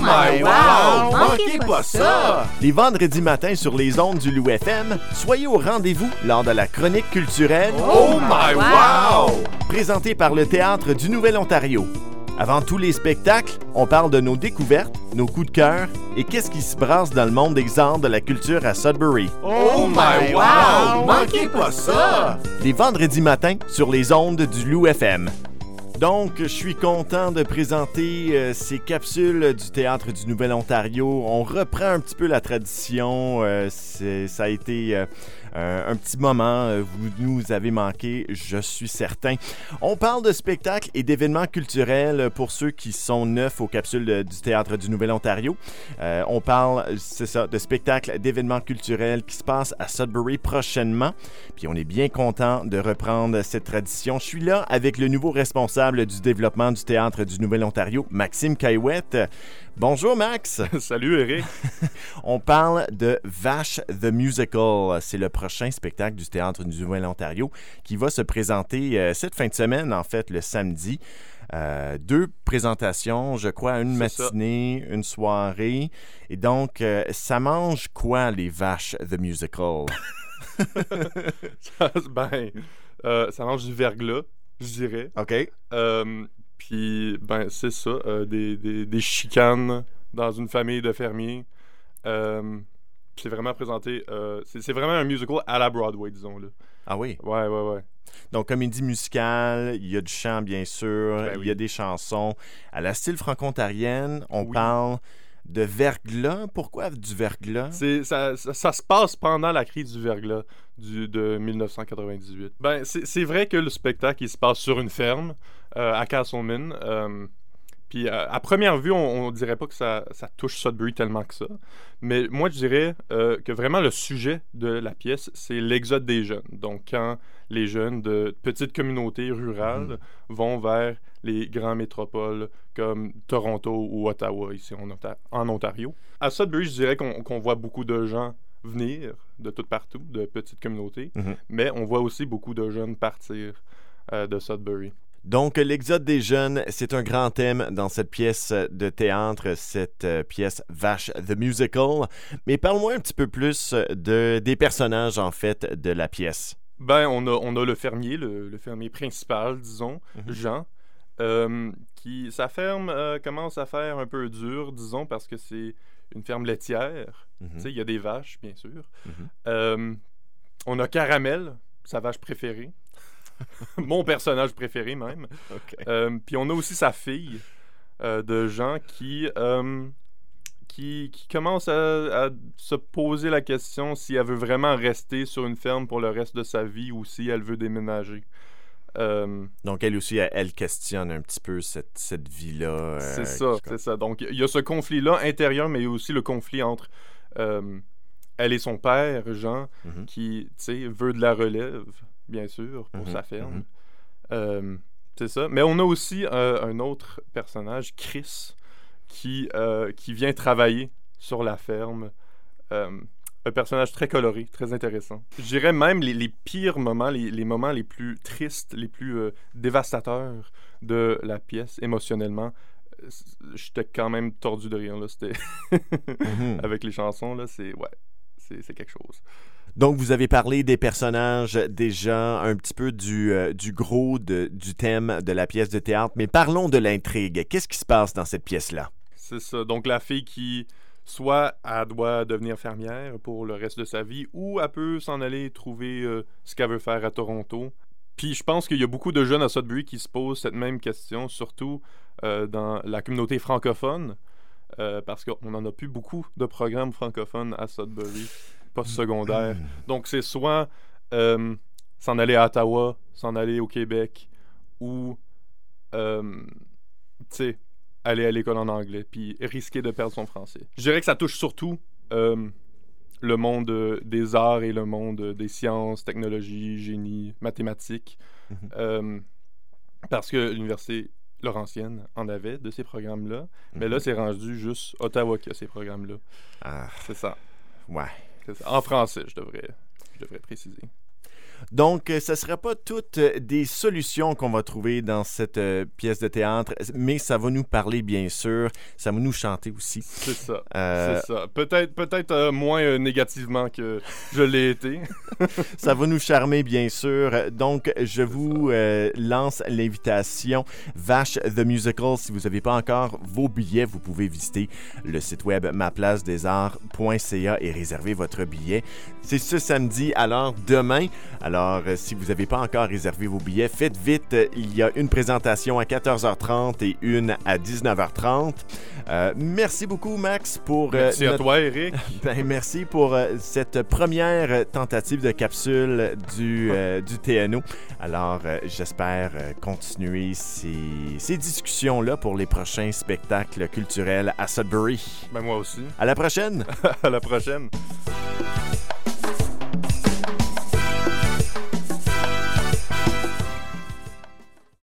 my wow! Manquez pas ça! Les vendredis matins sur les ondes du Loup FM, soyez au rendez-vous lors de la chronique culturelle Oh my wow! présentée par le Théâtre du Nouvel-Ontario. Avant tous les spectacles, on parle de nos découvertes, nos coups de cœur et qu'est-ce qui se brasse dans le monde des arts de la culture à Sudbury. Oh my wow! Manquez pas ça! Les vendredis matins sur les ondes du Loup FM. Donc, je suis content de présenter euh, ces capsules du Théâtre du Nouvel-Ontario. On reprend un petit peu la tradition. euh, ça a été euh, un, un petit moment. euh, Vous nous avez manqué, je suis certain. On parle de spectacles et d'événements culturels pour ceux qui sont neufs aux capsules du Théâtre du Nouvel-Ontario. Euh, on parle, c'est ça, de spectacles, d'événements culturels qui se passent à Sudbury prochainement. Puis on est bien content de reprendre cette tradition. Je suis là avec le nouveau responsable du développement du Théâtre du Nouvel-Ontario, Maxime Caillouette. Bonjour Max. Salut Eric. On parle de Vache the Musical. C'est le prochain spectacle du Théâtre du Nouvel-Ontario qui va se présenter euh, cette fin de semaine, en fait, le samedi. Euh, deux présentations, je crois, une ça. matinée, une soirée. Et donc, euh, ça mange quoi, les Vaches the Musical? Ça, ben, ça mange du verglas, je dirais. OK. Puis, ben, c'est ça, des, des, des chicanes dans une famille de fermiers. C'est vraiment présenté, euh, c'est vraiment un musical à la Broadway, disons. Là. Ah oui? Ouais, ouais, ouais. Donc, comédie musicale, il y a du chant, bien sûr, Ben il oui. y a des chansons. À la style franco-ontarienne, on Oui. parle de verglas. Pourquoi du verglas? Ça, ça, ça se passe pendant la crise du verglas du, de 1998. Ben, c'est, c'est vrai que le spectacle, il se passe sur une ferme euh, à Castleman. euh, puis euh, à première vue, on, on dirait pas que ça, ça touche Sudbury tellement que ça. Mais moi, je dirais euh, que vraiment le sujet de la pièce, c'est l'exode des jeunes. Donc, quand les jeunes de petites communautés rurales vont vers les grandes métropoles comme Toronto ou Ottawa, ici en, Onta- en Ontario. À Sudbury, je dirais qu'on qu'on voit beaucoup de gens venir de toutes partout, de petites communautés, Mhm. mais on voit aussi beaucoup de jeunes partir euh, de Sudbury. Donc, l'exode des jeunes, c'est un grand thème dans cette pièce de théâtre, cette euh, pièce Vache the Musical. Mais parle-moi un petit peu plus de, des personnages, en fait, de la pièce. Ben, on a, on a le fermier, le, le fermier principal, disons, Mhm. Jean, euh, qui, sa ferme euh, commence à faire un peu dur, disons, parce que c'est une ferme laitière. Mhm. Tu sais, il y a des vaches, bien sûr. Mhm. Euh, on a Caramel, sa vache préférée. Mon personnage préféré, même. Euh, Puis on a aussi sa fille euh, de Jean qui, euh, qui, qui commence à, à se poser la question si elle veut vraiment rester sur une ferme pour le reste de sa vie ou si elle veut déménager. Euh, Donc, elle aussi, elle, elle questionne un petit peu cette, cette vie-là. euh, c'est ça, qui- c'est ça. Donc il y a ce conflit-là intérieur, mais il y a aussi le conflit entre euh, elle et son père, Jean, Mhm. qui, tu sais, veut de la relève, bien sûr, pour Mhm, sa ferme. mhm. Euh, c'est ça. Mais on a aussi euh, un autre personnage, Chris, qui, euh, qui vient travailler sur la ferme. Un personnage très coloré, très intéressant. Je dirais même les, les pires moments, les, les moments les plus tristes, les plus dévastateurs de la pièce émotionnellement. J'étais quand même tordu de rire, là. C'était... Mhm. Avec les chansons, là, c'est... Ouais, c'est quelque chose. Donc, vous avez parlé des personnages déjà, un petit peu du, euh, gros du thème de la pièce de théâtre, mais parlons de l'intrigue. Qu'est-ce qui se passe dans cette pièce-là? C'est ça. Donc, la fille qui, soit elle doit devenir fermière pour le reste de sa vie, ou elle peut s'en aller trouver euh, ce qu'elle veut faire à Toronto. Puis, je pense qu'il y a beaucoup de jeunes à Sudbury qui se posent cette même question, surtout euh, dans la communauté francophone, parce qu'on n'en a plus beaucoup de programmes francophones à Sudbury, post-secondaire. Donc, c'est soit euh, s'en aller à Ottawa, s'en aller au Québec, ou, euh, tu sais, aller à l'école en anglais, puis risquer de perdre son français. Je dirais que ça touche surtout euh, le monde des arts et le monde des sciences, technologies, génie, mathématiques, Mhm. Euh, parce que l'université Laurentienne en avait de ces programmes-là, mais là, c'est rendu juste Ottawa qui a ces programmes-là. Ah, C'est ça. ouais. En français, je devrais, je devrais préciser. Donc, ce ne sera pas toutes des solutions qu'on va trouver dans cette pièce de théâtre, mais ça va nous parler, bien sûr. Ça va nous chanter aussi. C'est ça. C'est ça. Peut-être peut moins négativement que je l'ai été. ça va nous charmer, bien sûr. Donc, je vous lance l'invitation Vache the Musical. Si vous n'avez pas encore vos billets, vous pouvez visiter le site web maplacedesarts.ca et réserver votre billet. C'est ce samedi, alors demain. Alors, euh, si vous n'avez pas encore réservé vos billets, faites vite. Il y a une présentation à 14h30 et une à 19h30. Euh, merci beaucoup, Max, pour. Euh, merci à toi, Eric. ben, merci pour cette première tentative de capsule du, du TNO. Alors, j'espère continuer ces, ces discussions-là pour les prochains spectacles culturels à Sudbury. Ben, moi aussi. À la prochaine. à la prochaine.